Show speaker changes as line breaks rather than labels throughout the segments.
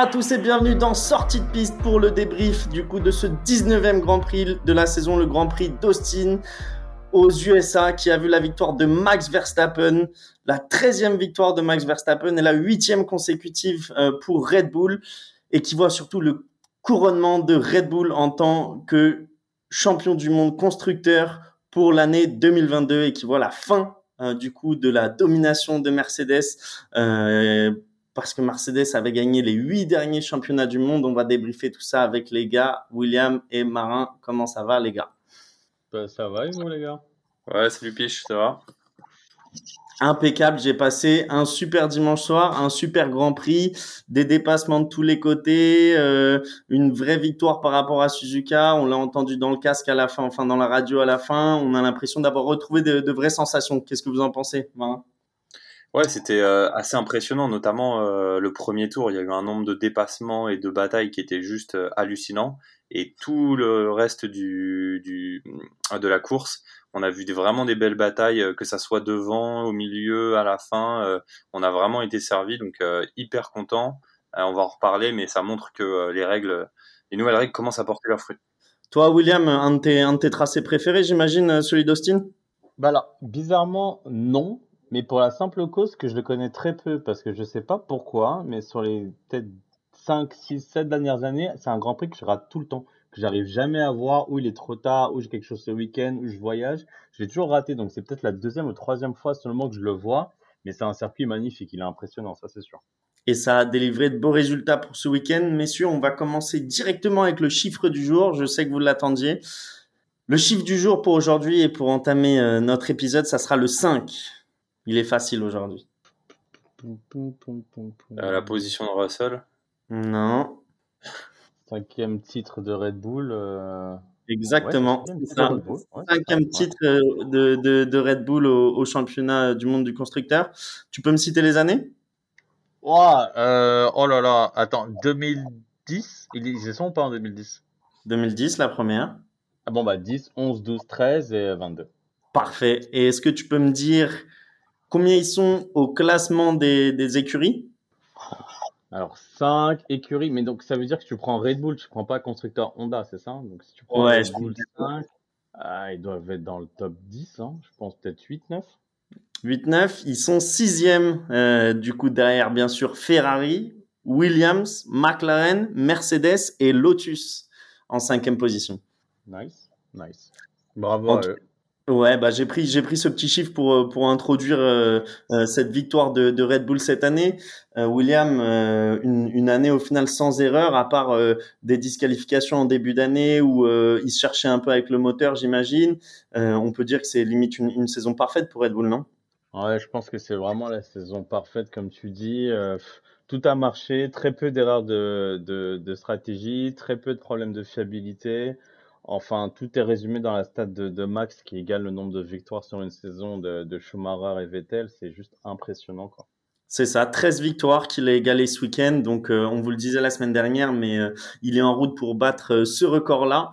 à tous et bienvenue dans Sortie de piste pour le débrief du coup de ce 19e Grand Prix de la saison, le Grand Prix d'Austin aux USA qui a vu la victoire de Max Verstappen, la 13e victoire de Max Verstappen et la 8e consécutive euh, pour Red Bull et qui voit surtout le couronnement de Red Bull en tant que champion du monde constructeur pour l'année 2022 et qui voit la fin euh, du coup de la domination de Mercedes euh, parce que Mercedes avait gagné les huit derniers championnats du monde. On va débriefer tout ça avec les gars, William et Marin. Comment ça va, les gars?
Bah, Ça va, vous, les gars?
Ouais, salut Piche, ça va?
Impeccable, j'ai passé un super dimanche soir, un super Grand Prix, des dépassements de tous les côtés, euh, une vraie victoire par rapport à Suzuka. On l'a entendu dans le casque à la fin, enfin dans la radio à la fin. On a l'impression d'avoir retrouvé de, vraies sensations. Qu'est-ce que vous en pensez, Marin?
Ouais, c'était euh, assez impressionnant, notamment euh, le premier tour. Il y a eu un nombre de dépassements et de batailles qui était juste euh, hallucinant. Et tout le reste du, du, de la course, on a vu vraiment des belles batailles, que ça soit devant, au milieu, à la fin. on a vraiment été servi, donc hyper content. on va en reparler, mais ça montre que les règles, les nouvelles règles commencent à porter leurs fruits.
Toi, William, un de tes, un de tes tracés préférés, j'imagine, celui d'Austin?
Bah là, bizarrement, non mais pour la simple cause que je le connais très peu, parce que je sais pas pourquoi, mais sur les peut-être 5, 6, 7 dernières années, c'est un Grand Prix que je rate tout le temps, que j'arrive jamais à voir, où il est trop tard, où j'ai quelque chose ce week-end, où je voyage. Je l'ai toujours raté, donc c'est peut-être la deuxième ou troisième fois seulement que je le vois, mais c'est un circuit magnifique, il est impressionnant, ça c'est sûr.
Et ça a délivré de beaux résultats pour ce week-end. Messieurs, on va commencer directement avec le chiffre du jour. Je sais que vous l'attendiez. Le chiffre du jour pour aujourd'hui et pour entamer euh, notre épisode, ça sera le 5. Il est facile aujourd'hui.
Euh, la position de Russell
Non.
Cinquième titre de Red Bull. Euh,
Exactement. Cinquième titre euh, de, de, Red Bull au, championnat du monde du constructeur. Tu peux me citer les années?
Oh, oh là là, attends, 2010 Ils sont ou pas en 2010
2010, la première.
Ah bon, bah 10, 11, 12, 13 et 22.
Parfait. Et est-ce que tu peux me dire Combien ils sont au classement des, des écuries?
Alors 5 écuries, mais donc ça veut dire que tu prends Red Bull, tu prends pas constructeur Honda, c'est ça? Donc si tu prends Red Bull 5, ah, ils doivent être dans le top 10, hein, je pense peut-être 8-9.
8-9, ils sont sixième euh, du coup derrière bien sûr Ferrari, Williams, McLaren, Mercedes et Lotus en cinquième position.
Nice, nice. Bravo à eux.
Ouais, bah j'ai pris j'ai pris ce petit chiffre pour euh, pour introduire euh, euh, cette victoire de, de, Red Bull cette année. William, une, une année au final sans erreur, à part des disqualifications en début d'année où il se cherchait un peu avec le moteur, j'imagine. on peut dire que c'est limite une, une, saison parfaite pour Red Bull, non?
Ouais, je pense que c'est vraiment la saison parfaite, comme tu dis. tout a marché, très peu d'erreurs de, de, de stratégie, très peu de problèmes de fiabilité. Enfin, tout est résumé dans la stade de, Max qui égale le nombre de victoires sur une saison de, Schumacher et Vettel. C'est juste impressionnant. Quoi.
C'est ça, 13 victoires qu'il a égalé ce week-end. Donc, euh, on vous le disait la semaine dernière, mais euh, il est en route pour battre euh, ce record-là.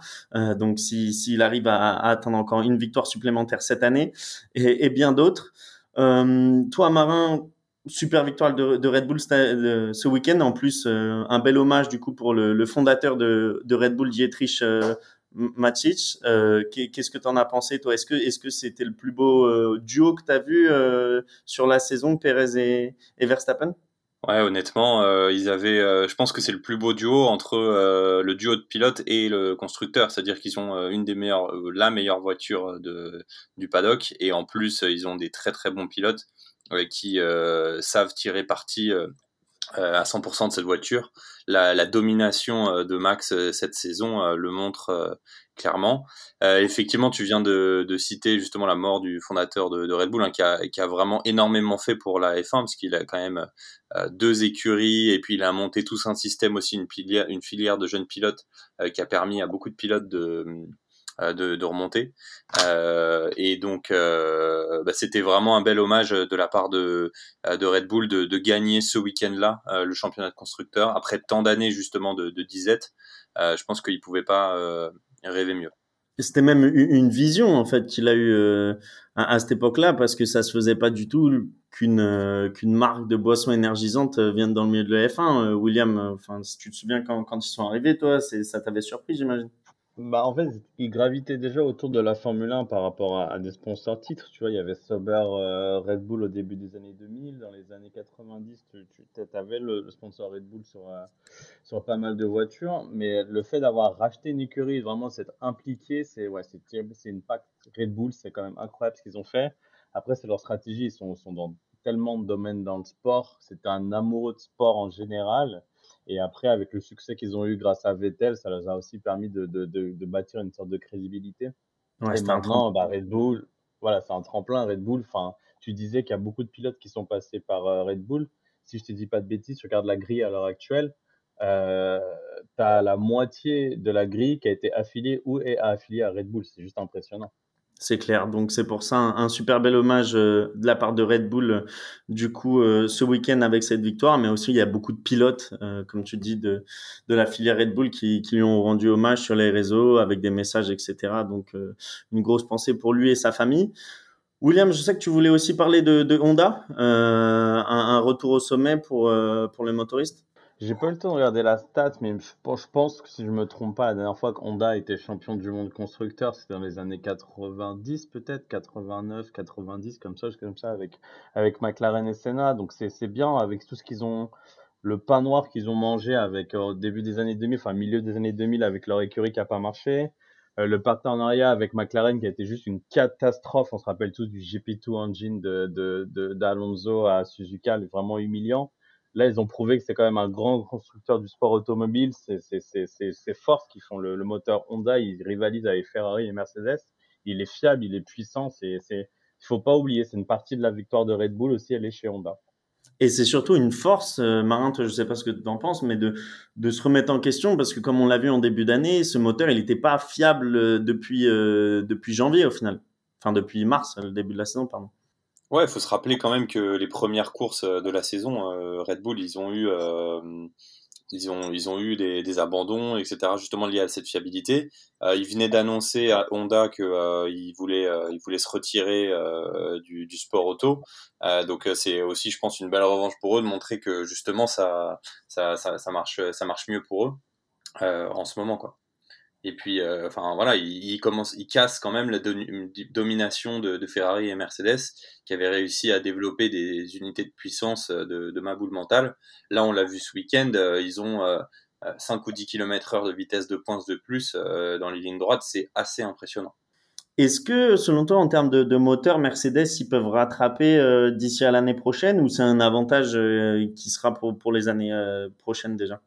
donc, s'il si, arrive à, atteindre encore une victoire supplémentaire cette année et, bien d'autres. toi, Marin, super victoire de, Red Bull ce week-end. En plus, un bel hommage du coup pour le, fondateur de, de, Red Bull, Dietrich Matic, euh, qu'est-ce que tu en as pensé toi? Est-ce que c'était le plus beau euh, duo que tu as vu euh, sur la saison Perez et, Verstappen?
Ouais, honnêtement, je pense que c'est le plus beau duo entre le duo de pilote et le constructeur, c'est-à-dire qu'ils ont une des meilleures, la meilleure voiture du paddock, et en plus ils ont des très très bons pilotes qui savent tirer parti à 100% de cette voiture la, domination euh, de Max euh, cette saison euh, le montre clairement. effectivement, tu viens de, citer justement la mort du fondateur de, Red Bull, hein, qui, a, vraiment énormément fait pour la F1, parce qu'il a quand même deux écuries, et puis il a monté tout un système aussi, une filière, une filière de jeunes pilotes, qui a permis à beaucoup de pilotes de, euh, de, de, remonter. Euh, et donc, euh, bah, c'était vraiment un bel hommage de la part de, de Red Bull de, de gagner ce week-end-là le championnat de constructeurs après tant d'années justement de, de disette. je pense qu'il pouvait pas rêver mieux.
C'était même une vision en fait qu'il a eu euh, à, cette époque-là parce que ça se faisait pas du tout qu'une euh, qu'une marque de boisson énergisante vienne dans le milieu de la F1. William, enfin si tu te souviens quand, quand ils sont arrivés, toi, c'est ça t'avait surpris, j'imagine?
Bah, en fait, il gravitait déjà autour de la Formule 1 par rapport à, des sponsors titres. Tu vois, il y avait Sauber, euh, Red Bull au début des années 2000. Dans les années 90, tu, tu avais le, sponsor Red Bull sur, euh, sur pas mal de voitures. Mais le fait d'avoir racheté une écurie, vraiment s'être impliqué, c'est ouais, c'est c'est une pack Red Bull, c'est quand même incroyable ce qu'ils ont fait. Après, c'est leur stratégie. Ils sont, sont dans tellement de domaines dans le sport. C'est un amoureux de sport en général. Et après, avec le succès qu'ils ont eu grâce à Vettel, ça leur a aussi permis de, de, de, bâtir une sorte de crédibilité. et maintenant, bah, Red Bull, voilà, c'est un tremplin. Red Bull, enfin, tu disais qu'il y a beaucoup de pilotes qui sont passés par euh, Red Bull. Si je te dis pas de bêtises, tu regardes la grille à l'heure actuelle. Euh, tu as la moitié de la grille qui a été affiliée ou est affiliée à Red Bull. C'est juste impressionnant.
C'est clair. Donc c'est pour ça un, super bel hommage euh, de la part de Red Bull euh, du coup euh, ce week-end avec cette victoire, mais aussi il y a beaucoup de pilotes, comme tu dis, de, de la filière Red Bull qui, qui lui ont rendu hommage sur les réseaux avec des messages, etc. Donc une grosse pensée pour lui et sa famille. William, je sais que tu voulais aussi parler de, de Honda, un, un, retour au sommet pour, pour les motoristes?
J'ai pas eu le temps de regarder la stat, mais je pense que si je me trompe pas, la dernière fois qu'Honda était champion du monde constructeur, c'était dans les années 90 peut-être, 89, 90, comme ça, comme ça, avec, avec McLaren et Senna. Donc c'est bien avec tout ce qu'ils ont, le pain noir qu'ils ont mangé avec au début des années 2000, enfin milieu des années 2000 avec leur écurie qui a pas marché. Euh, le partenariat avec McLaren qui a été juste une catastrophe. On se rappelle tous du GP2 engine de d'Alonso à Suzuka, vraiment humiliant. Là, ils ont prouvé que c'est quand même un grand constructeur du sport automobile. C'est fort qui font le, moteur Honda. Ils rivalisent avec Ferrari et Mercedes. Il est fiable, il est puissant. Il faut pas oublier, c'est une partie de la victoire de Red Bull aussi, elle est chez Honda.
Et c'est surtout une force, euh, Marin, je sais pas ce que tu en penses, mais de, de se remettre en question parce que comme on l'a vu en début d'année, ce moteur, il n'était pas fiable euh, depuis, euh, depuis janvier au final. Enfin, depuis mars, le début de la saison, pardon.
Ouais, il faut se rappeler quand même que les premières courses euh, de la saison, euh, Red Bull, ils ont eu, euh, ils ont, ils ont eu des, abandons, etc. Justement liés à cette fiabilité. ils venaient d'annoncer à Honda que ils voulaient, ils voulaient se retirer du, du, sport auto. donc c'est aussi, je pense, une belle revanche pour eux de montrer que justement ça, ça, ça, ça marche, ça marche mieux pour eux en ce moment, quoi. Et puis, euh, enfin voilà, il, casse quand même la domination de, Ferrari et Mercedes, qui avaient réussi à développer des unités de puissance euh, de, de ma boule mentale. Là, on l'a vu ce week-end, euh, ils ont 5 ou 10 km heure de vitesse de pointe de plus dans les lignes droites, c'est assez impressionnant.
Est-ce que, selon toi, en termes de, moteur, Mercedes, ils peuvent rattraper d'ici à l'année prochaine ou c'est un avantage qui sera pour les années prochaines déjà?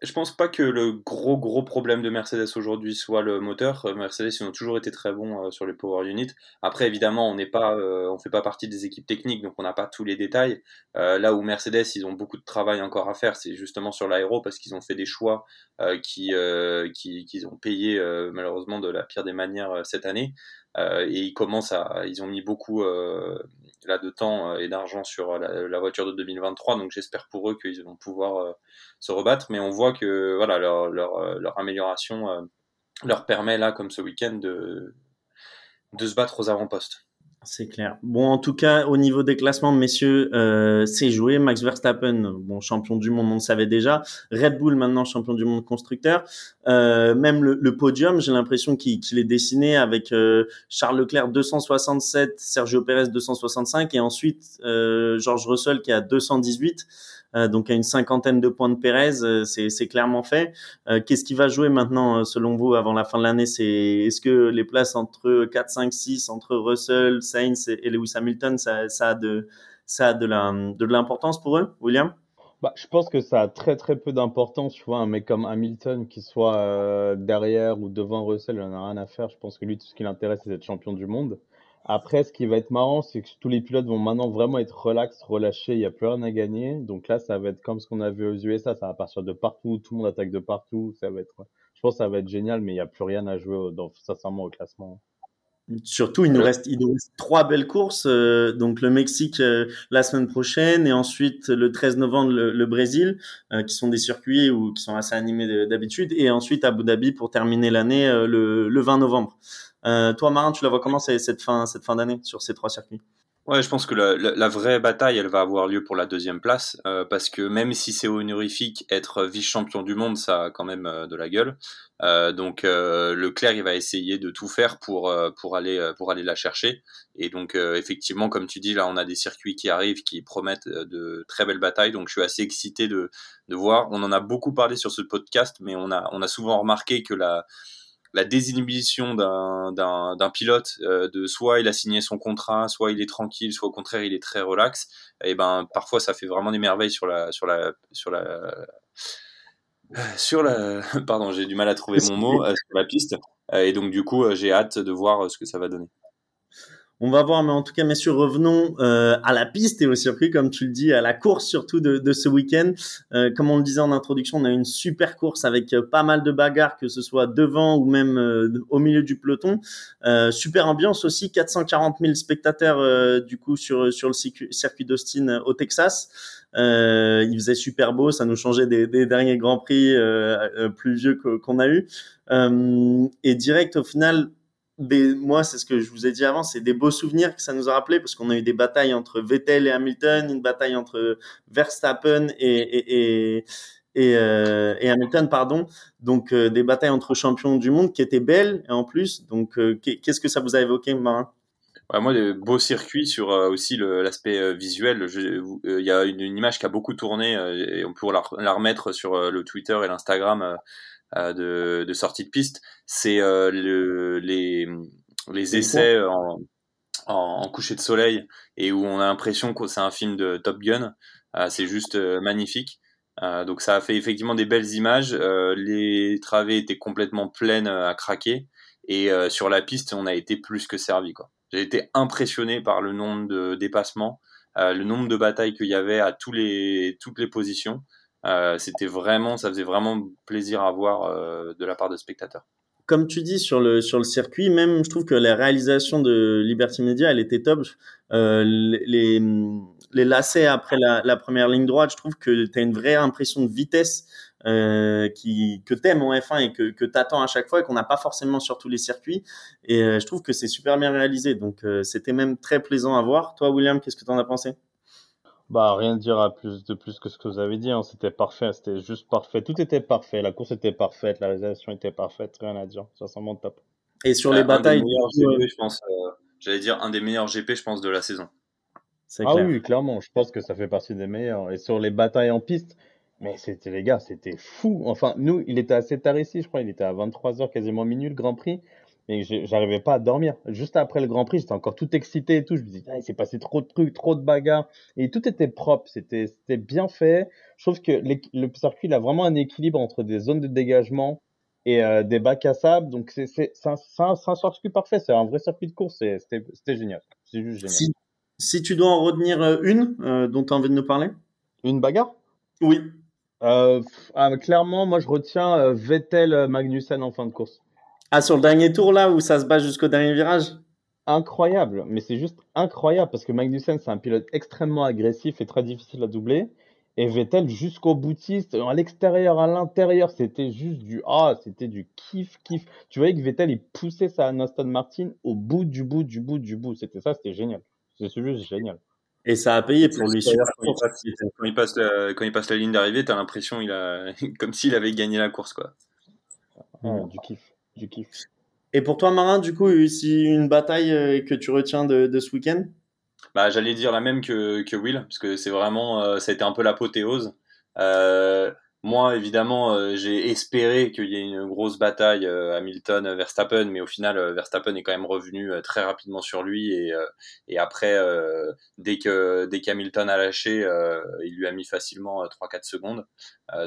Je pense pas que le gros gros problème de Mercedes aujourd'hui soit le moteur. Euh, Mercedes ils ont toujours été très bons euh, sur les power units. Après évidemment on n'est pas, euh, on fait pas partie des équipes techniques donc on n'a pas tous les détails. là où Mercedes ils ont beaucoup de travail encore à faire, c'est justement sur l'aéro parce qu'ils ont fait des choix qui, qui qu'ils ont payé malheureusement de la pire des manières cette année. et ils commencent à, ils ont mis beaucoup de temps et d'argent sur la, la, voiture de 2023 donc j'espère pour eux qu'ils vont pouvoir se rebattre. Mais on voit que voilà leur, leur, euh, amélioration euh, leur permet là, comme ce week-end, de, de se battre aux avant-postes.
C'est clair. Bon, en tout cas, au niveau des classements, messieurs, euh, c'est joué. Max Verstappen, bon, champion du monde, on le savait déjà. Red Bull, maintenant champion du monde constructeur. Euh, même le, le podium, j'ai l'impression qu'il est dessiné avec euh, Charles Leclerc 267, Sergio Perez 265 et ensuite euh, George Russell qui a 218. Euh, donc à une cinquantaine de points de Pérez, euh, c'est clairement fait. Euh, qu'est-ce qui va jouer maintenant selon vous avant la fin de l'année? C'est est-ce que les places entre 4, 5, 6 entre Russell, Sainz et Lewis Hamilton, ça, ça a de ça a de la de l'importance pour eux, William?
Bah, je pense que ça a très très peu d'importance. Tu vois, un mec comme Hamilton qui soit derrière ou devant Russell, il en a rien à faire. Je pense que lui, tout ce qui l'intéresse, c'est d'être champion du monde. Après, ce qui va être marrant, c'est que tous les pilotes vont maintenant vraiment être relax, relâchés, il n'y a plus rien à gagner. Donc là, ça va être comme ce qu'on a vu aux USA, ça va partir de partout, tout le monde attaque de partout, ça va être, je pense que ça va être génial, mais il n'y a plus rien à jouer dans, sincèrement au classement.
Surtout, il nous, reste, il nous reste trois belles courses. Euh, donc le Mexique euh, la semaine prochaine et ensuite le 13 novembre le, Brésil, euh, qui sont des circuits ou qui sont assez animés d'habitude. Et ensuite Abu Dhabi pour terminer l'année le, le, 20 novembre. Toi, Marin, tu la vois comment cette fin, cette fin d'année sur ces trois circuits?
Ouais, je pense que la, vraie bataille, elle va avoir lieu pour la deuxième place, euh, parce que même si c'est honorifique, être vice-champion du monde, ça a quand même euh, de la gueule. Euh, donc euh, Leclerc, il va essayer de tout faire pour pour aller pour aller la chercher. Et donc effectivement, comme tu dis, là, on a des circuits qui arrivent, qui promettent de très belles batailles. Donc je suis assez excité de de voir. On en a beaucoup parlé sur ce podcast, mais on a on a souvent remarqué que la la désinhibition d'un pilote, euh, de soit il a signé son contrat, soit il est tranquille, soit au contraire il est très relax, et ben parfois ça fait vraiment des merveilles sur la sur la sur la la pardon j'ai du mal à trouver mon mot euh, sur la piste euh, et donc du coup j'ai hâte de voir ce que ça va donner.
On va voir, mais en tout cas, messieurs, revenons euh, à la piste et au circuit, comme tu le dis, à la course surtout de, de ce week-end. Euh, comme on le disait en introduction, on a une super course avec euh, pas mal de bagarres, que ce soit devant ou même euh, au milieu du peloton. Euh, super ambiance aussi, 440 000 spectateurs du coup sur sur le circuit d'Austin au Texas. il faisait super beau, ça nous changeait des, des derniers grands prix plus vieux qu'on a eu. et direct au final, moi, c'est ce que je vous ai dit avant, c'est des beaux souvenirs que ça nous a rappelé parce qu'on a eu des batailles entre Vettel et Hamilton, une bataille entre Verstappen et, et, et, euh, Hamilton, pardon. Donc, euh, des batailles entre champions du monde qui étaient belles en plus. Donc, euh, qu'est-ce que ça vous a évoqué, Marin?
Moi, des beaux circuits sur aussi l'aspect visuel. Il y a une, image qui a beaucoup tourné et on pourra la, remettre sur le Twitter et l'Instagram de, de, sortie de piste, c'est euh, le, les, les essais en, en, coucher de soleil et où on a l'impression que c'est un film de Top Gun. Euh, c'est juste magnifique. donc ça a fait effectivement des belles images. les travées étaient complètement pleines à craquer et sur la piste on a été plus que servi. J'ai été impressionné par le nombre de dépassements, le nombre de batailles qu'il y avait à tous les, toutes les positions. Euh, c'était vraiment, ça faisait vraiment plaisir à voir euh, de la part de spectateurs.
Comme tu dis sur le sur le circuit, même je trouve que la réalisation de Liberty Media, elle était top. Euh, les, les lacets après la, première ligne droite, je trouve que tu as une vraie impression de vitesse euh, qui, que t'aimes en F1 et que, que t'attends à chaque fois et qu'on n'a pas forcément sur tous les circuits. Et je trouve que c'est super bien réalisé. Donc c'était même très plaisant à voir. Toi, William, qu'est-ce que tu en as pensé?
Bah, rien dire à plus de plus que ce que vous avez dit. Hein. C'était parfait, c'était juste parfait. Tout était parfait. La course était parfaite, la réalisation était parfaite. Rien à dire. Ça sent top.
Et sur les batailles,
GP, je pense, euh, j'allais dire un des meilleurs GP, je pense, de la saison.
Ah oui, clairement. Je pense que ça fait partie des meilleurs. Et sur les batailles en piste, mais c'était les gars, c'était fou. Enfin, nous, il était assez tard ici, je crois. Il était à 23h, quasiment minuit, le Grand Prix et j'arrivais pas à dormir. Juste après le Grand Prix, j'étais encore tout excité et tout. Je me disais, ah, il s'est passé trop de trucs, trop de bagarres. Et tout était propre, c'était bien fait. Je trouve que le circuit, il a vraiment un équilibre entre des zones de dégagement et euh, des bacs à sable. Donc, c'est un, un, un, circuit parfait. C'est un vrai circuit de course. C'était génial. C'est juste génial.
Si, si, tu dois en retenir euh, une euh, dont tu as envie de nous parler
Une bagarre?
Oui.
Euh, ah, clairement, moi, je retiens Vettel Magnussen en fin de course.
Ah, sur le dernier tour, là, où ça se bat jusqu'au dernier virage?
Incroyable, mais c'est juste incroyable parce que Magnussen, c'est un pilote extrêmement agressif et très difficile à doubler. Et Vettel jusqu'au boutiste, à l'extérieur, à l'intérieur, c'était juste du ah, c'était du kiff kiff. Tu voyais que Vettel il poussait sa Aston Martin au bout du bout du bout du bout. C'était ça, c'était génial. C'est juste génial.
Et ça a payé pour lui.
Quand il, passe, la, quand il passe la ligne d'arrivée, t'as l'impression il a comme s'il avait gagné la course quoi.
du kiff du kiff.
Et pour toi, Marin, du coup, si une bataille euh, que tu retiens de, ce week-end?
Bah, J'allais dire la même que, que Will, parce que c'est vraiment, euh, ça a été un peu l'apothéose. Euh, moi, évidemment, euh, j'ai espéré qu'il y ait une grosse bataille euh, Hamilton-Verstappen, mais au final, euh, Verstappen est quand même revenu très rapidement sur lui et, et après, dès que dès qu'Hamilton a lâché, il lui a mis facilement 3-4 secondes.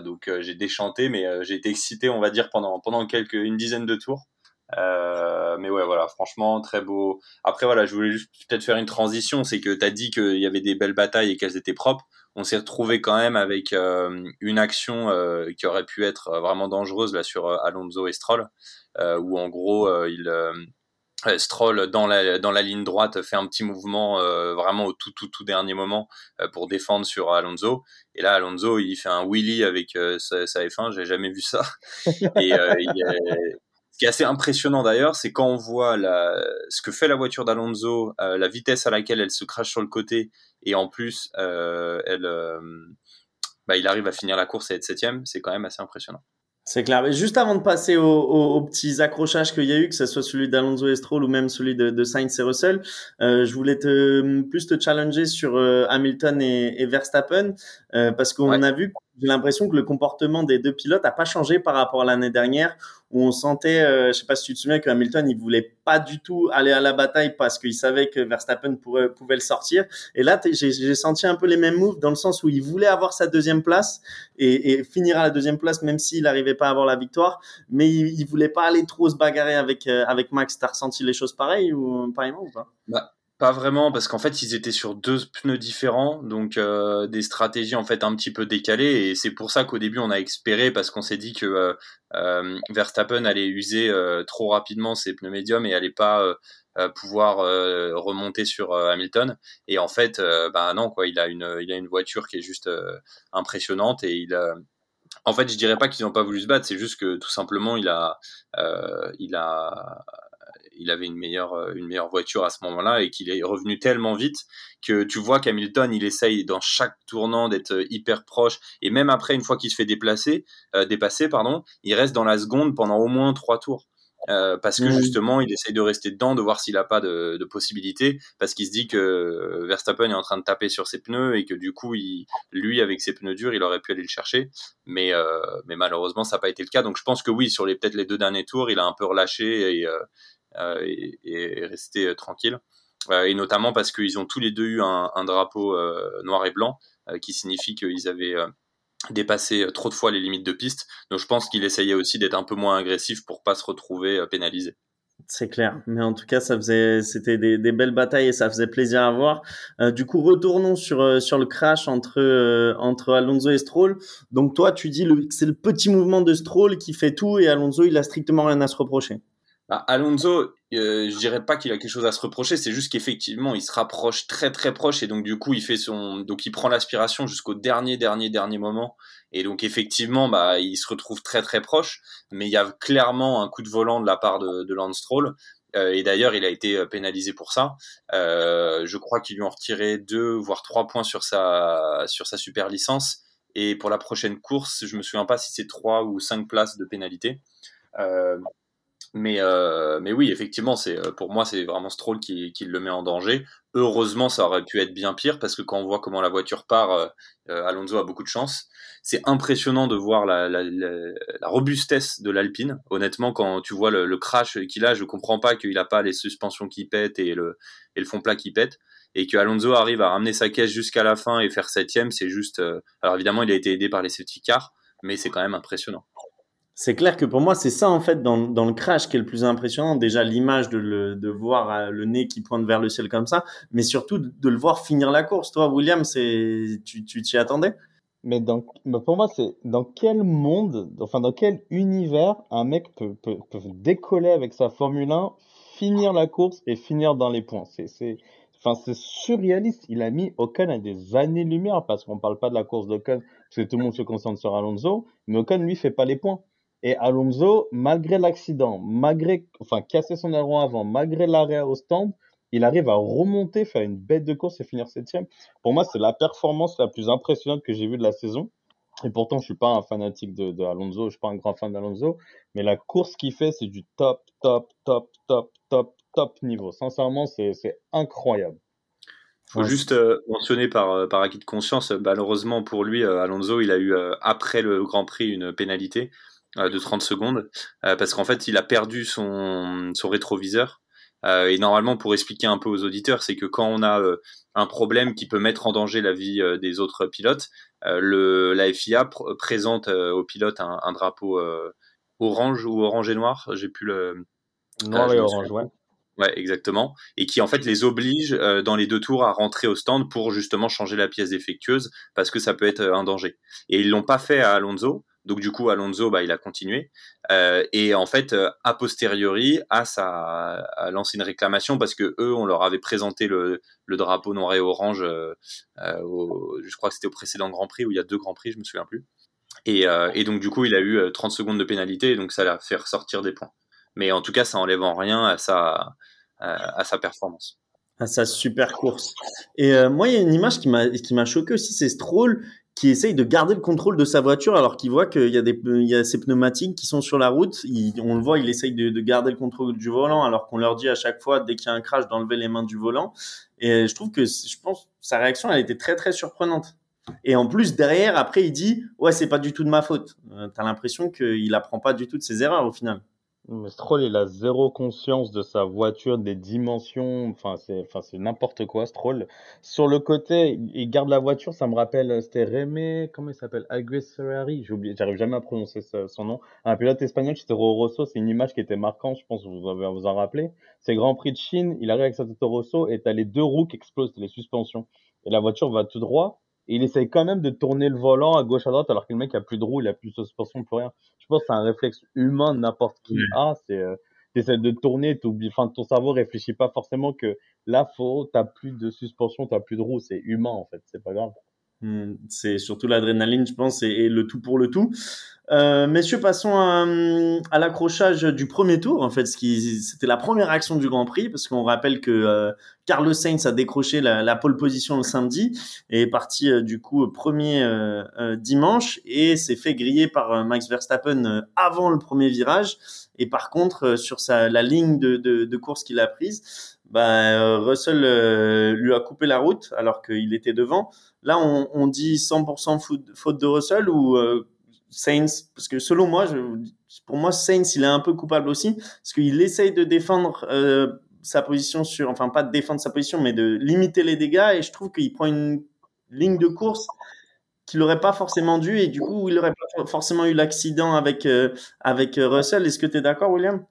donc j'ai déchanté, mais j'ai été excité, on va dire, pendant pendant quelques une dizaine de tours. mais ouais, voilà, franchement, très beau. Après, voilà, je voulais juste peut-être faire une transition, c'est que tu as dit qu'il y avait des belles batailles et qu'elles étaient propres on s'est retrouvé quand même avec euh, une action euh, qui aurait pu être vraiment dangereuse là sur euh, Alonso et Stroll, où en gros il Stroll dans la, dans la ligne droite fait un petit mouvement vraiment au tout tout tout dernier moment pour défendre sur Alonso. Et là Alonso il fait un wheelie avec sa, sa, F1 j'ai jamais vu ça. Et il, qui est assez impressionnant d'ailleurs, c'est quand on voit la, ce que fait la voiture d'Alonso, euh, la vitesse à laquelle elle se crache sur le côté, et en plus, euh, elle, euh, bah, il arrive à finir la course et être septième, c'est quand même assez impressionnant.
C'est clair. Mais juste avant de passer aux, petits accrochages qu'il y a eu, que ce soit celui d'Alonso et Stroll ou même celui de, de Sainz et Russell, je voulais te, plus te challenger sur Hamilton et, Verstappen, parce qu'on a vu j'ai l'impression que le comportement des deux pilotes n'a pas changé par rapport à l'année dernière où on sentait, euh, je sais pas si tu te souviens que Hamilton il voulait pas du tout aller à la bataille parce qu'il savait que Verstappen pouvait le sortir. Et là j'ai senti un peu les mêmes moves dans le sens où il voulait avoir sa deuxième place et, et finir à la deuxième place même s'il n'arrivait pas à avoir la victoire, mais il, il, voulait pas aller trop se bagarrer avec euh, avec Max. T'as ressenti les choses pareilles ou pareillement ou pas?
Bah, pas vraiment, parce qu'en fait, ils étaient sur deux pneus différents, donc euh, des stratégies en fait un petit peu décalées, et c'est pour ça qu'au début on a espéré, parce qu'on s'est dit que euh, euh Verstappen allait user trop rapidement ses pneus médiums et allait pas pouvoir remonter sur Hamilton. Et en fait, bah non quoi, il a une il a une voiture qui est juste impressionnante et il en fait, je dirais pas qu'ils n'ont pas voulu se battre, c'est juste que tout simplement il a il a il avait une meilleure, euh, une meilleure voiture à ce moment-là et qu'il est revenu tellement vite que tu vois qu'Hamilton, il essaye dans chaque tournant d'être euh, hyper proche et même après, une fois qu'il se fait déplacer, euh, dépasser, pardon, il reste dans la seconde pendant au moins trois tours. parce que justement, il essaye de rester dedans, de voir s'il n'a pas de, de possibilité, parce qu'il se dit que Verstappen est en train de taper sur ses pneus et que du coup, il, lui, avec ses pneus durs, il aurait pu aller le chercher, mais, mais malheureusement, ça n'a pas été le cas. Donc, je pense que oui, sur les peut-être les deux derniers tours, il a un peu relâché et, euh, et, et, rester euh, tranquille. Euh, et notamment parce qu'ils ont tous les deux eu un, drapeau noir et blanc, qui signifie qu'ils avaient dépassé trop de fois les limites de piste. Donc je pense qu'il essayait aussi d'être un peu moins agressif pour pas se retrouver pénalisé.
C'est clair, mais en tout cas, c'était des, belles batailles et ça faisait plaisir à voir. Euh, du coup, retournons sur sur le crash entre entre Alonso et Stroll. Donc toi, tu dis que c'est le petit mouvement de Stroll qui fait tout et Alonso, il a strictement rien à se reprocher.
Bah, Alonso, euh, je dirais pas qu'il a quelque chose à se reprocher, c'est juste qu'effectivement il se rapproche très très proche et donc du coup il fait son, donc il prend l'aspiration jusqu'au dernier dernier dernier moment et donc effectivement bah il se retrouve très très proche, mais il y a clairement un coup de volant de la part de, de Lance. Euh, et d'ailleurs, il a été euh, pénalisé pour ça. Euh, je crois qu'ils lui ont retiré deux, voire trois points sur sa sur sa super licence. Et pour la prochaine course, je me souviens pas si c'est trois ou cinq places de pénalité. Mais, euh, mais oui, effectivement, c'est euh, pour moi, c'est vraiment Stroll qui, qui le met en danger. Heureusement, ça aurait pu être bien pire parce que quand on voit comment la voiture part, euh, euh Alonso a beaucoup de chance. C'est impressionnant de voir la, la, la, robustesse de l'Alpine. Honnêtement, quand tu vois le, le crash qu'il a, je comprends pas qu'il a pas les suspensions qui pètent et le, et le fond plat qui pète. Et que Alonso arrive à ramener sa caisse jusqu'à la fin et faire septième, c'est juste. Euh, alors évidemment, il a été aidé par les safety cars, mais c'est quand même impressionnant.
C'est clair que pour moi, c'est ça en fait dans, dans, le crash qui est le plus impressionnant. Déjà l'image de, le, de voir euh, le nez qui pointe vers le ciel comme ça, mais surtout de, le voir finir la course. Toi, William, c'est tu t'y attendais?
Mais dans, pour moi, c'est dans quel monde, enfin dans quel univers un mec peut, peut, peut décoller avec sa Formule 1, finir la course et finir dans les points? C'est Enfin, surréaliste. Il a mis Ocon à des années-lumière parce qu'on parle pas de la course d'Ocon, parce que tout le monde se concentre sur Alonso, mais Ocon, lui, fait pas les points. Et Alonso, malgré l'accident, malgré, enfin, casser son aileron avant, malgré l'arrêt au stand, il arrive à remonter, faire une bête de course et finir septième. Pour moi, c'est la performance la plus impressionnante que j'ai vue de la saison. Et pourtant, je suis pas un fanatique de, de Alonso, je suis pas un grand fan d'Alonso, mais la course qu'il fait, c'est du top, top, top, top, top, top niveau. Sincèrement, c'est incroyable.
Faut juste euh, mentionner par, euh, par acquis de conscience, malheureusement pour lui, euh, Alonso, il a eu après le Grand Prix une pénalité de 30 secondes euh, parce qu'en fait il a perdu son, son rétroviseur euh, et normalement pour expliquer un peu aux auditeurs c'est que quand on a un problème qui peut mettre en danger la vie des autres pilotes le, la FIA présente aux pilotes un, un drapeau orange ou orange et noir j'ai plus le
noir et orange ouais
Ouais, exactement. Et qui en fait les oblige euh, dans les deux tours à rentrer au stand pour justement changer la pièce défectueuse parce que ça peut être un danger. Et ils l'ont pas fait à Alonso Donc du coup, Alonso, bah, il a continué. Euh, et en fait, euh, a posteriori, As a, lancé une réclamation parce que eux, on leur avait présenté le, le drapeau noir et orange. Euh, je crois que c'était au précédent Grand Prix où il y a deux Grands Prix, je me souviens plus. Et, donc du coup, il a eu 30 secondes de pénalité, donc ça l'a fait ressortir des points. Mais en tout cas, ça enlève en rien à sa, à, sa performance
à sa super course. Et moi, il y a une image qui m'a qui m'a choqué aussi, c'est Stroll qui essaye de garder le contrôle de sa voiture alors qu'il voit qu'il y a des il y a ces pneumatiques qui sont sur la route. Il, on le voit, il essaye de, de, garder le contrôle du volant alors qu'on leur dit à chaque fois dès qu'il y a un crash d'enlever les mains du volant. Et je trouve que je pense sa réaction elle était très très surprenante. Et en plus derrière après il dit ouais c'est pas du tout de ma faute. Euh, T'as l'impression qu'il apprend pas du tout de ses erreurs au final.
Mais Stroll, il a zéro conscience de sa voiture, des dimensions. Enfin, c'est, enfin, c'est n'importe quoi, Stroll. Sur le côté, il garde la voiture. Ça me rappelle, c'était Rémé, comment il s'appelle? J'ai oublié, j'arrive jamais à prononcer son nom. Un pilote espagnol, c'était Rosso. C'est une image qui était marquante. Je pense que vous avez vous en rappeler. C'est Grand Prix de Chine. Il arrive avec sa Toro Rosso et t'as les deux roues qui explosent, les suspensions. Et la voiture va tout droit. Et il essaye quand même de tourner le volant à gauche à droite alors que le mec a plus de roue, il a plus de suspension, plus rien. Je pense que c'est un réflexe humain n'importe qui a. C'est euh, t'essaies de tourner, enfin ton cerveau réfléchit pas forcément que là faut t'as plus de suspension, t'as plus de roue, c'est humain en fait, c'est pas grave.
Hmm, c'est surtout l'adrénaline, je pense, et, le tout pour le tout. Euh, messieurs, passons à, l'accrochage du premier tour. En fait, c'était la première action du Grand Prix, parce qu'on rappelle que euh, Carlos Sainz a décroché la, pole position le samedi et est parti euh, du coup premier euh, dimanche et s'est fait griller par Max Verstappen avant le premier virage. Et par contre, sur sa la ligne de, de course qu'il a prise, bah, Russell lui a coupé la route alors qu'il était devant. Là, on, dit 100% faute de Russell ou euh, Sainz Parce que selon moi, pour moi, Sainz, il est un peu coupable aussi parce qu'il essaye de défendre euh, sa position sur, enfin pas de défendre sa position, mais de limiter les dégâts. Et je trouve qu'il prend une ligne de course qu'il n'aurait pas forcément dû et du coup, il n'aurait pas forcément eu l'accident avec euh, avec Russell. Est-ce que tu es d'accord, William?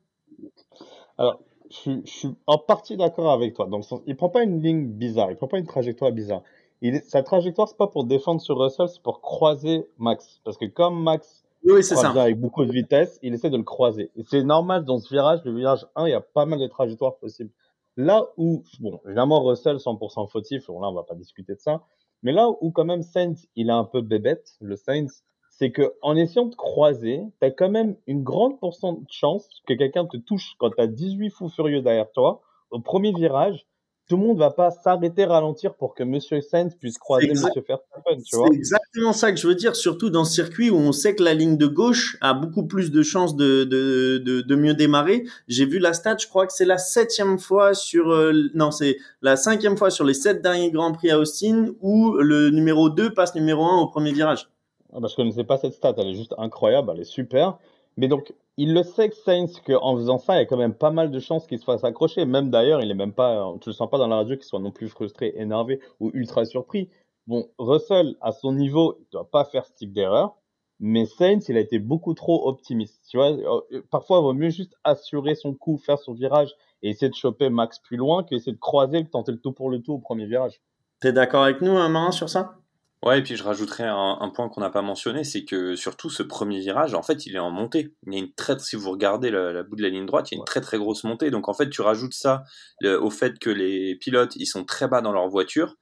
Alors, je, je, suis en partie d'accord avec toi. Dans le sens, il prend pas une ligne bizarre, il prend pas une trajectoire bizarre il, sa trajectoire, c'est pas pour défendre sur Russell, c'est pour croiser Max. Parce que comme Max
oui, ça.
avec beaucoup de vitesse, il essaie de le croiser. Et c'est normal dans ce virage, le virage 1, il y a pas mal de trajectoires possibles. Là où, bon, évidemment, Russell 100% fautif, là, on va pas discuter de ça. Mais là où quand même Sainz, il est un peu bébête, le Sainz, c'est que en essayant de croiser, tu as quand même une grande pourcent de chance que quelqu'un te touche quand tu as 18 fous furieux derrière toi au premier virage tout le monde va pas s'arrêter, ralentir pour que Monsieur Sainz puisse croiser Monsieur Verstappen, tu vois.
C'est exactement ça que je veux dire, surtout dans ce circuit où on sait que la ligne de gauche a beaucoup plus de chances de, de, de, de mieux démarrer. J'ai vu la stat, je crois que c'est la septième fois sur, euh, non, c'est la cinquième fois sur les sept derniers Grands Prix à Austin où le numéro 2 passe numéro 1 au premier virage.
Ah bah, je connaissais pas cette stat, elle est juste incroyable, elle est super. Mais donc, il le sait que Sainz qu'en faisant ça, il y a quand même pas mal de chances qu'il se fasse accrocher. Même d'ailleurs, il est même pas, tu le sens pas dans la radio qu'il soit non plus frustré, énervé ou ultra surpris. Bon, Russell, à son niveau, il doit pas faire ce type d'erreur. Mais Sainz, il a été beaucoup trop optimiste. Tu vois, euh, parfois, il vaut mieux juste assurer son coup, faire son virage et essayer de choper Max plus loin qu'essayer de croiser, que tenter le tout pour le tout au premier virage.
T'es d'accord avec nous, hein, Marin, sur ça?
Ouais, et puis je rajouterais un, un point qu'on n'a pas mentionné, c'est que surtout ce premier virage, en fait, il est en montée. Il y a une très, si vous regardez la, la bout de la ligne droite, il y a une très très grosse montée. Donc en fait, tu rajoutes ça le, au fait que les pilotes, ils sont très bas dans leur voiture.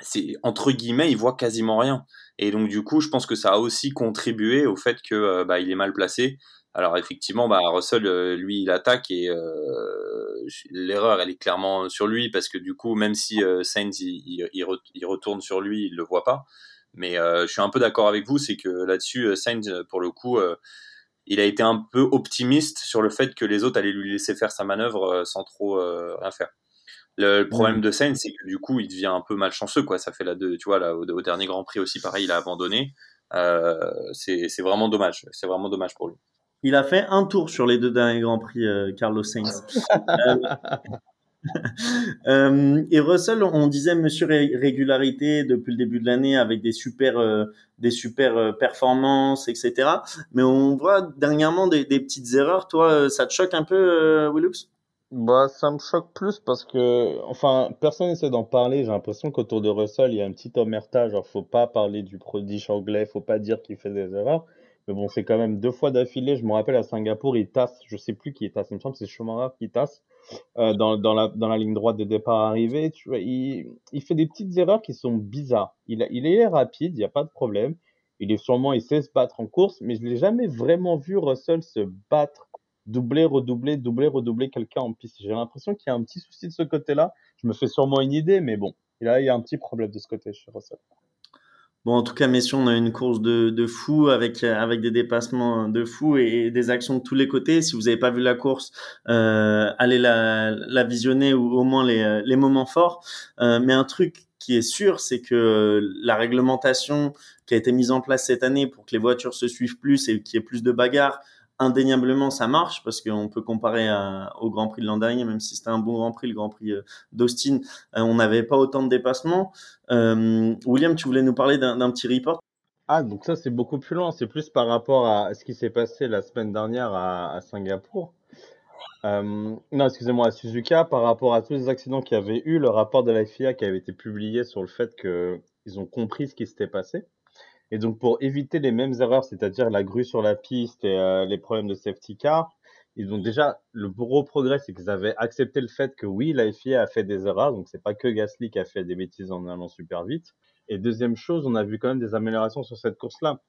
C'est entre guillemets, ils voient quasiment rien. Et donc du coup, je pense que ça a aussi contribué au fait que euh, bah, il est mal placé. Alors effectivement, bah, Russell, euh, lui, il attaque et euh, l'erreur, elle est clairement sur lui parce que du coup, même si euh, Sainz il, il, retourne sur lui, il le voit pas. Mais je suis un peu d'accord avec vous, c'est que là-dessus, Sainz, pour le coup, il a été un peu optimiste sur le fait que les autres allaient lui laisser faire sa manœuvre sans trop rien faire. Le, problème de Sainz, c'est que du coup, il devient un peu malchanceux, quoi. Ça fait la deux, tu vois, là, au, au, dernier Grand Prix aussi, pareil, il a abandonné. c'est vraiment dommage. C'est vraiment dommage pour lui.
Il a fait un tour sur les deux derniers Grands Prix, euh, Carlos Sainz. euh, et Russell, on disait Monsieur régularité depuis le début de l'année avec des super, euh, des super euh, performances, etc. Mais on voit dernièrement des, petites erreurs. Toi, euh, ça te choque un peu, Willux?
Bah, ça me choque plus parce que, enfin, personne n'essaie d'en parler. J'ai l'impression qu'autour de Russell, il y a un petit omertage. Genre, faut pas parler du prodige anglais, faut pas dire qu'il fait des erreurs. Mais bon, c'est quand même deux fois d'affilée. Je me rappelle à Singapour, il tasse, je sais plus qui tasse, il me semble que c'est Schumacher qui tasse euh, dans, dans, la, dans la ligne droite de départ arrivé. Tu vois, il, il fait des petites erreurs qui sont bizarres. Il, il est rapide, il n'y a pas de problème. Il est sûrement, il sait se battre en course, mais je l'ai jamais vraiment vu Russell se battre, doubler, redoubler, doubler, redoubler quelqu'un en piste. J'ai l'impression qu'il y a un petit souci de ce côté-là. Je me fais sûrement une idée, mais bon, là, il y a un petit problème de ce côté chez Russell.
Bon, en tout cas, messieurs, on a une course de, de fou avec avec des dépassements de fou et, des actions de tous les côtés. Si vous n'avez pas vu la course, euh, allez la, la visionner ou au moins les, les moments forts. Euh, mais un truc qui est sûr, c'est que la réglementation qui a été mise en place cette année pour que les voitures se suivent plus et qu'il y ait plus de bagarres, indéniablement ça marche parce qu'on peut comparer au Grand Prix de l'an dernier, même si c'était un bon Grand Prix, le Grand Prix euh, d'Austin, euh, on n'avait pas autant de dépassements. Euh, William, tu voulais nous parler d'un petit report?
Ah, donc ça c'est beaucoup plus loin, c'est plus par rapport à ce qui s'est passé la semaine dernière à, Singapour. non, excusez-moi, à Suzuka, par rapport à tous les accidents qu'il y avait eu, le rapport de la FIA qui avait été publié sur le fait qu'ils ont compris ce qui s'était passé. Et donc, pour éviter les mêmes erreurs, c'est-à-dire la grue sur la piste et euh, les problèmes de safety car, ils ont déjà le gros progrès, c'est qu'ils avaient accepté le fait que oui, la FIA a fait des erreurs, donc c'est pas que Gasly qui a fait des bêtises en allant super vite. Et deuxième chose, on a vu quand même des améliorations sur cette course-là.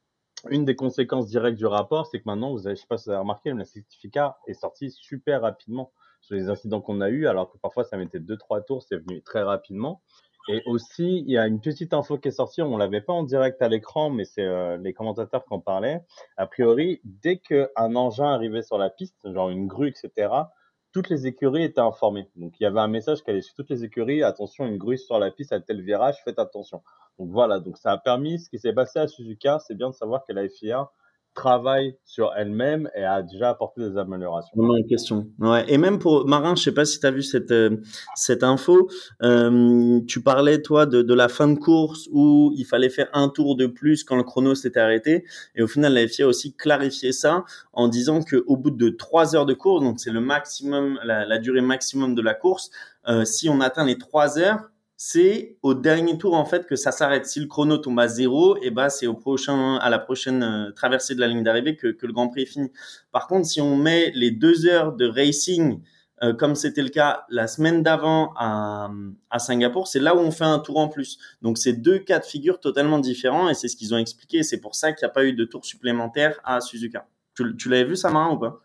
Une des conséquences directes du rapport, c'est que maintenant, vous avez, je sais pas si vous avez remarqué, mais la safety car est sortie super rapidement sur les incidents qu'on a eu, alors que parfois ça mettait deux trois tours, c'est venu très rapidement. Et aussi, il y a une petite info qui est sortie, on l'avait pas en direct à l'écran, mais c'est euh, les commentateurs qui en parlaient. A priori, dès qu'un engin arrivait sur la piste, genre une grue, etc., toutes les écuries étaient informées. Donc il y avait un message qui allait sur toutes les écuries, attention, une grue sur la piste à tel virage, faites attention. Donc voilà, donc ça a permis, ce qui s'est passé à Suzuka, c'est bien de savoir que la FIA travaille sur elle-même et a déjà apporté des améliorations.
Question. Ouais. Et même pour Marin, je sais pas si tu as vu cette euh, cette info. Euh, tu parlais toi de, de la fin de course où il fallait faire un tour de plus quand le chrono s'était arrêté. Et au final, la FIA a aussi clarifié ça en disant que au bout de trois heures de course, donc c'est le maximum, la, la, durée maximum de la course, euh, si on atteint les trois heures, c'est au dernier tour en fait que ça s'arrête. Si le chrono tombe à zéro, et eh ben c'est au prochain, à la prochaine euh, traversée de la ligne d'arrivée que, que, le Grand Prix est fini. Par contre, si on met les deux heures de racing euh, comme c'était le cas la semaine d'avant à, à Singapour, c'est là où on fait un tour en plus. Donc c'est deux cas de figure totalement différents et c'est ce qu'ils ont expliqué. C'est pour ça qu'il n'y a pas eu de tour supplémentaire à Suzuka. Tu, l'avais vu ça, Marin, ou pas?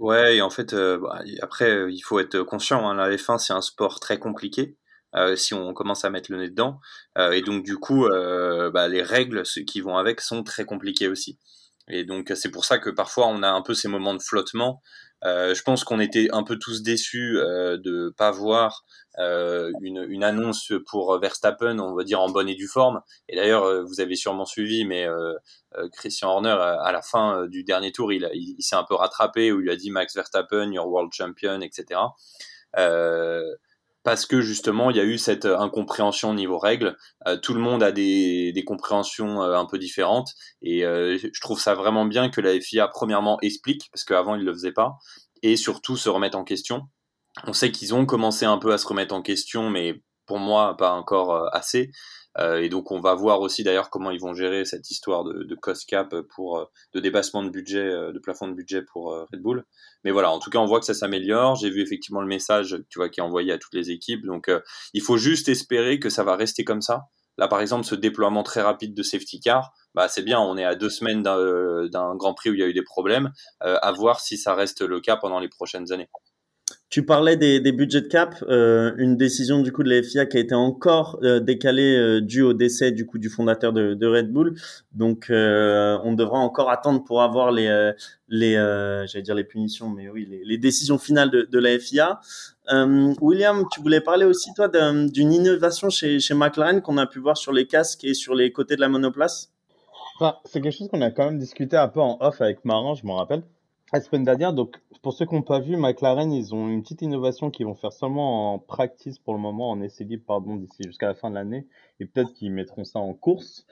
Ouais, en fait, euh, bah, après, il faut être conscient. Hein, la F1, c'est un sport très compliqué. Euh, si on commence à mettre le nez dedans. Euh, et donc du coup, euh, bah, les règles qui vont avec sont très compliquées aussi. Et donc c'est pour ça que parfois on a un peu ces moments de flottement. je pense qu'on était un peu tous déçus de pas voir une, annonce pour Verstappen, on va dire en bonne et due forme. Et d'ailleurs, vous avez sûrement suivi, mais Christian Horner, à la fin du dernier tour, il s'est un peu rattrapé où il a dit Max Verstappen, your world champion, etc. Euh, parce que justement il y a eu cette euh, incompréhension au niveau règles. Euh, tout le monde a des, compréhensions euh, un peu différentes et je trouve ça vraiment bien que la FIA premièrement explique parce qu'avant ils le faisaient pas et surtout se remettre en question. On sait qu'ils ont commencé un peu à se remettre en question, mais pour moi pas encore assez. Euh, et donc on va voir aussi d'ailleurs comment ils vont gérer cette histoire de, de cost cap pour euh, de dépassement de budget, euh, de plafond de budget pour Red Bull. Mais voilà, en tout cas on voit que ça s'améliore. J'ai vu effectivement le message, tu vois, qui est envoyé à toutes les équipes. Donc il faut juste espérer que ça va rester comme ça. Là par exemple, ce déploiement très rapide de safety car, bah c'est bien. On est à deux semaines d'un Grand Prix où il y a eu des problèmes. à voir si ça reste le cas pendant les prochaines années.
Tu parlais des, des budgets cap, euh, une décision du coup de la FIA qui a été encore euh, décalée euh, due au décès du coup du fondateur de, de Red Bull. Donc euh, on devra encore attendre pour avoir les euh, les j'allais dire les punitions, mais oui les, les décisions finales de, de la FIA. William, tu voulais parler aussi toi d'une innovation chez chez McLaren qu'on a pu voir sur les casques et sur les côtés de la monoplace?
Enfin, c'est quelque chose qu'on a quand même discuté un peu en off avec Marin, je m'en rappelle la semaine dernière, donc pour ceux qui n'ont pas vu, McLaren, ils ont une petite innovation qu'ils vont faire seulement en practice pour le moment, en essai libre, pardon, d'ici jusqu'à la fin de l'année, et peut-être qu'ils mettront ça en course.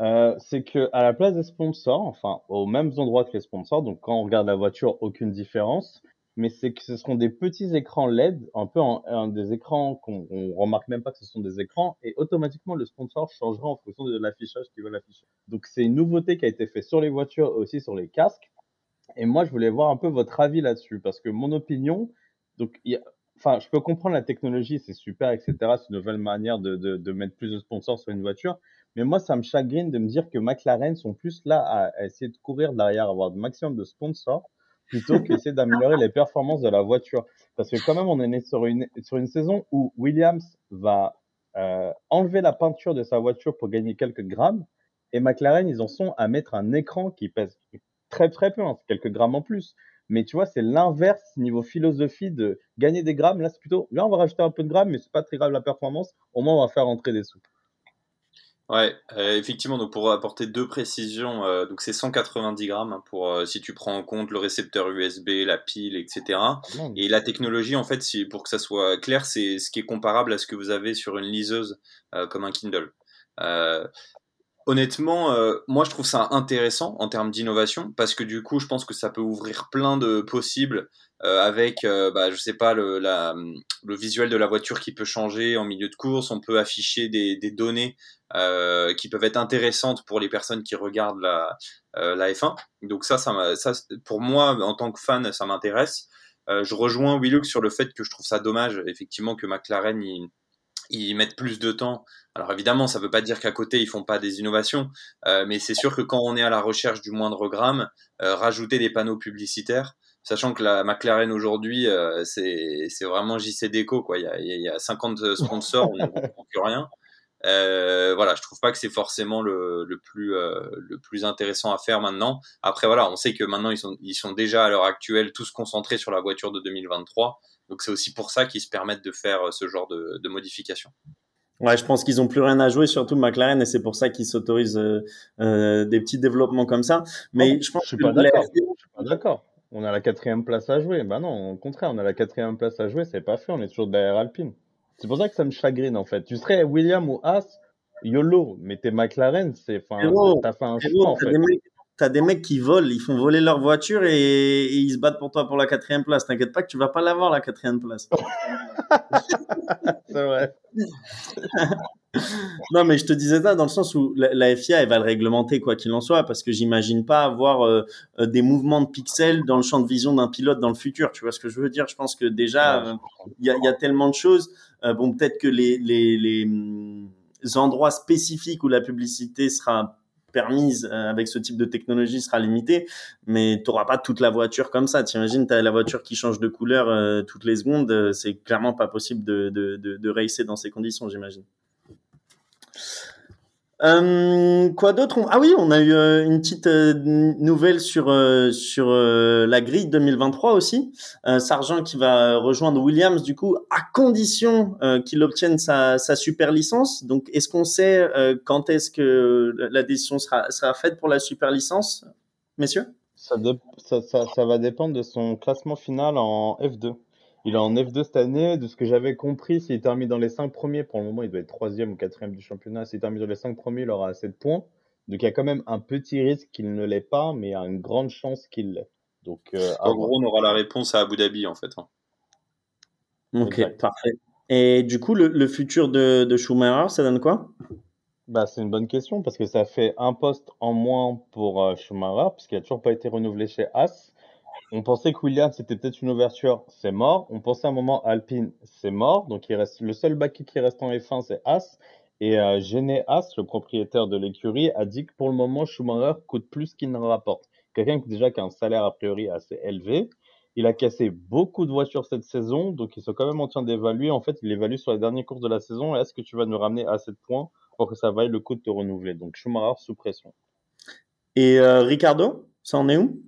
Euh, c'est que à la place des sponsors, enfin aux mêmes endroits que les sponsors, donc quand on regarde la voiture, aucune différence. mais c'est que ce seront des petits écrans LED, un peu en, des écrans qu'on on remarque même pas que ce sont des écrans, et automatiquement le sponsor changera en fonction de l'affichage qu'il veut afficher. Donc c'est une nouveauté qui a été faite sur les voitures aussi sur les casques. Et moi, je voulais voir un peu votre avis là-dessus, parce que mon opinion, donc, enfin, je peux comprendre la technologie, c'est super, etc. C'est une nouvelle manière de, mettre plus de sponsors sur une voiture. Mais moi, ça me chagrine de me dire que McLaren sont plus là à, essayer de courir derrière, avoir le maximum de sponsors, plutôt qu'essayer d'améliorer les performances de la voiture. Parce que quand même, on est né sur une, sur une saison où Williams va euh, enlever la peinture de sa voiture pour gagner quelques grammes. Et McLaren, ils en sont à mettre un écran qui pèse très très peu, hein, quelques grammes en plus. Mais tu vois, c'est l'inverse niveau philosophie de gagner des grammes. Là, c'est plutôt, là, on va rajouter un peu de grammes, mais c'est pas très grave la performance. Au moins, on va faire rentrer des sous.
Ouais, euh, effectivement, donc pour apporter deux précisions, euh, donc c'est 190 grammes hein, pour euh, si tu prends en compte le récepteur USB, la pile, etc. Ah Et la technologie, en fait, si, pour que ça soit clair, c'est ce qui est comparable à ce que vous avez sur une liseuse comme un Kindle honnêtement, euh, moi je trouve ça intéressant en termes d'innovation parce que du coup, je pense que ça peut ouvrir plein de possibles euh, avec, euh, bah, je sais pas, le, la, le visuel de la voiture qui peut changer en milieu de course. On peut afficher des, des données euh, qui peuvent être intéressantes pour les personnes qui regardent la, euh, la F1. Donc ça, ça, ça, pour moi, en tant que fan, ça m'intéresse. je rejoins Willux sur le fait que je trouve ça dommage, effectivement, que McLaren il, ils mettent plus de temps. Alors évidemment, ça ne veut pas dire qu'à côté ils font pas des innovations, euh, mais c'est sûr que quand on est à la recherche du moindre gramme, euh, rajouter des panneaux publicitaires, sachant que la McLaren aujourd'hui euh, c'est c'est vraiment JC Déco quoi. Il y a, il y a 50 sponsors, on ne plus rien. Euh, voilà, je trouve pas que c'est forcément le, le plus euh, le plus intéressant à faire maintenant. Après voilà, on sait que maintenant ils sont ils sont déjà à l'heure actuelle tous concentrés sur la voiture de 2023. Donc c'est aussi pour ça qu'ils se permettent de faire euh, ce genre de, de modifications.
Ouais, je pense qu'ils ont plus rien à jouer, surtout McLaren, et c'est pour ça qu'ils s'autorisent euh, euh, des petits développements comme ça. Mais je pense
je suis pas d'accord. Je suis pas d'accord. On a la quatrième place à jouer. Ben non, au contraire, on a la quatrième place à jouer. C'est pas fait. On est toujours derrière Alpine. C'est pour ça que ça me chagrine en fait. Tu serais William ou As, YOLO, mais t'es McLaren, c'est, enfin, t'as fait un choix en fait
t'as des mecs qui volent, ils font voler leur voiture et, ils se battent pour toi pour la quatrième place. T'inquiète pas que tu vas pas l'avoir la quatrième place.
c'est vrai.
non, mais je te disais ça dans le sens où la, FIA, elle va le réglementer quoi qu'il en soit, parce que j'imagine pas avoir euh, euh, des mouvements de pixels dans le champ de vision d'un pilote dans le futur. Tu vois ce que je veux dire? Je pense que déjà, euh, il y, a, y, a, tellement de choses. bon, peut-être que les, les, les hum, endroits spécifiques où la publicité sera permise euh, avec ce type de technologie sera limitée, mais tu n'auras pas toute la voiture comme ça. T'imagines, tu as la voiture qui change de couleur euh, toutes les secondes, euh, c'est clairement pas possible de, de, de, de racer dans ces conditions, j'imagine. Euh, quoi d'autre? Ah oui, on a eu euh, une petite euh, nouvelle sur sur la grille 2023 aussi. Sargent qui va rejoindre Williams du coup à condition qu'il obtienne sa, sa super licence. Donc est-ce qu'on sait quand est-ce que la décision sera sera faite pour la super licence, messieurs?
Ça, ça, ça va dépendre de son classement final en F2. Il est en F2 cette année. De ce que j'avais compris, s'il termine dans les 5 premiers, pour le moment, il doit être troisième ou quatrième du championnat. S'il termine dans les 5 premiers, il aura 7 points. Donc il y a quand même un petit risque qu'il ne l'ait pas, mais il y a une grande chance qu'il l'ait. Donc,
euh, en gros, on aura la réponse à Abu Dhabi, en fait. Hein.
Ok, parfait. Et du coup, le, futur de, de, Schumacher, ça donne quoi?
Bah, C'est une bonne question parce que ça fait un poste en moins pour euh, Schumacher, puisqu'il n'a toujours pas été renouvelé chez As. On pensait que Williams c'était peut-être une ouverture, c'est mort. On pensait à un moment Alpine, c'est mort. Donc il reste le seul baquet qui reste en F1, c'est As. Et euh, As, le propriétaire de l'écurie, a dit que pour le moment Schumacher coûte plus qu'il ne rapporte. Quelqu'un qui déjà qui a un salaire a priori assez élevé. Il a cassé beaucoup de voitures cette saison, donc ils sont quand même en train d'évaluer. En fait, il évalue sur les dernières courses de la saison. Est-ce que tu vas nous ramener à 7 points pour que ça vaille le coup de te renouveler? Donc Schumacher sous pression.
Et euh, Ricardo, ça en est où?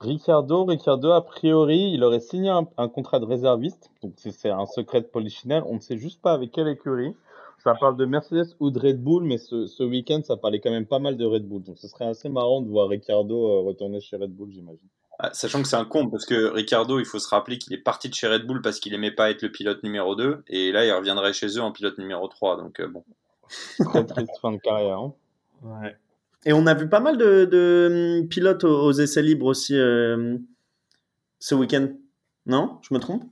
Ricardo, Ricardo, a priori, il aurait signé un, contrat de réserviste. Donc, c'est un secret de polichinelle. On ne sait juste pas avec quelle écurie. Ça parle de Mercedes ou de Red Bull, mais ce, ce week-end, ça parlait quand même pas mal de Red Bull. Donc, ce serait assez marrant de voir Ricardo euh, retourner chez Red Bull, j'imagine.
Ah, sachant que c'est un con, parce que Ricardo, il faut se rappeler qu'il est parti de chez Red Bull parce qu'il aimait pas être le pilote numéro 2, et là, il reviendrait chez eux en pilote numéro 3. Donc, euh, bon.
Très triste fin de carrière. Hein.
Ouais. Et on a vu pas mal de, hum, pilotes aux, essais libres aussi euh, ce week-end. Non? Je me trompe?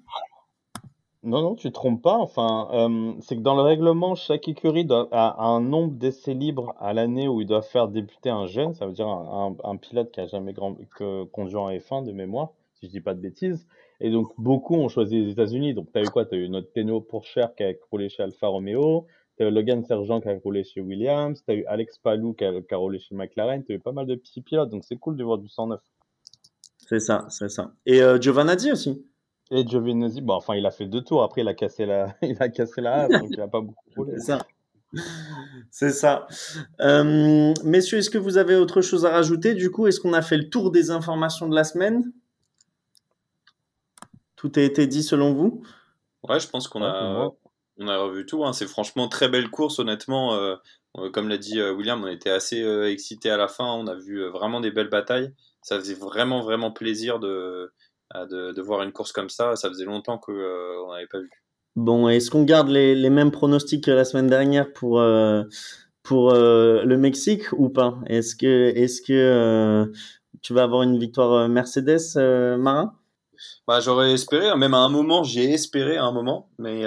Non, non, tu ne te trompes pas. Enfin, euh, c'est que dans le règlement, chaque écurie a, un nombre d'essais libres à l'année où il doit faire débuter un jeune. Ça veut dire un, pilote qui a jamais conduit en F1 de mémoire, si je dis pas de bêtises. Et donc, beaucoup ont choisi les États-Unis. Donc, tu as eu quoi? Tu as eu notre Teno Pourcher qui a roulé chez Alfa Romeo. Tu as eu Logan Sergent qui a roulé chez Williams. Tu as eu Alex Palou qui a, roulé chez McLaren. Tu as eu pas mal de petits pilotes. Donc, c'est cool de voir du 109.
C'est ça, c'est ça. Et euh, Giovanazzi aussi.
Et Giovinazzi, bon, enfin, il a fait deux tours. Après, il a cassé la, il a cassé la donc il n'a pas beaucoup roulé.
C'est ça. C'est ça. Euh, messieurs, est-ce que vous avez autre chose à rajouter? Du coup, est-ce qu'on a fait le tour des informations de la semaine? Tout a été dit selon vous?
Ouais, je pense qu'on a, on a revu tout. Hein. C'est franchement très belle course, honnêtement. Euh, euh, comme l'a dit William, on était assez excités à la fin. On a vu vraiment des belles batailles. Ça faisait vraiment, vraiment plaisir de, de, voir une course comme ça. Ça faisait longtemps qu'on euh, n'avait pas vu.
Bon, est-ce qu'on garde les, les, mêmes pronostics que la semaine dernière pour, euh, pour euh, le Mexique ou pas? Est-ce que, est que tu vas avoir une victoire Mercedes, Marin?
Bah, J'aurais espéré, même à un moment, j'ai espéré à un moment, mais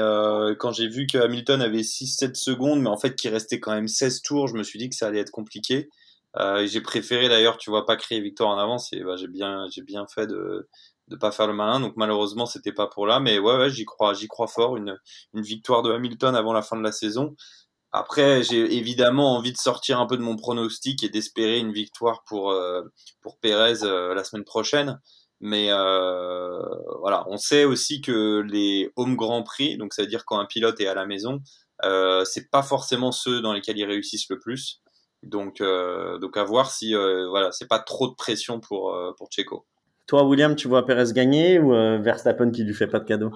quand j'ai vu que Hamilton avait 6-7 secondes, mais en fait qu'il restait quand même 16 tours, je me suis dit que ça allait être compliqué. j'ai préféré d'ailleurs, tu vois, pas créer victoire en avance et bah, j'ai bien, bien fait de, de pas faire le malin. Donc malheureusement, c'était pas pour là. Mais ouais, j'y crois, crois fort. Une, une victoire de Hamilton avant la fin de la saison. Après, j'ai évidemment envie de sortir un peu de mon pronostic et d'espérer une victoire pour euh, pour Pérez euh, la semaine prochaine. Mais euh, voilà, on sait aussi que les home Grand Prix, donc ça veut dire quand un pilote est à la maison, euh, c'est pas forcément ceux dans lesquels ils réussissent le plus. Donc donc à voir si voilà, c'est pas trop de pression pour pour Checo.
Toi, William, tu vois Perez gagner ou euh, Verstappen qui lui fait pas de cadeau?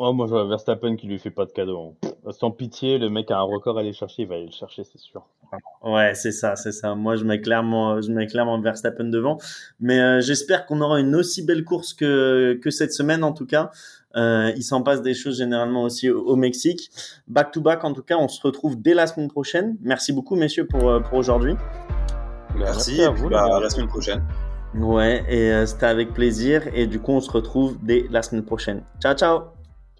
Oh, Moi, je vois Verstappen qui lui fait pas de cadeau. Sans pitié, le mec a un record à aller chercher, il va aller le chercher, c'est sûr.
Ouais, c'est ça, c'est ça. Moi, je mets clairement, je mets clairement Verstappen devant. Mais euh, j'espère qu'on aura une aussi belle course que, que cette semaine, en tout cas. Euh, il s'en passe des choses généralement aussi au, Mexique. Back to back, en tout cas, on se retrouve dès la semaine prochaine. Merci beaucoup, messieurs, pour, pour aujourd'hui.
Merci, à vous. Bah, à la semaine prochaine.
Ouais, et euh, c'était avec plaisir. Et du coup, on se retrouve dès la semaine prochaine. Ciao, ciao.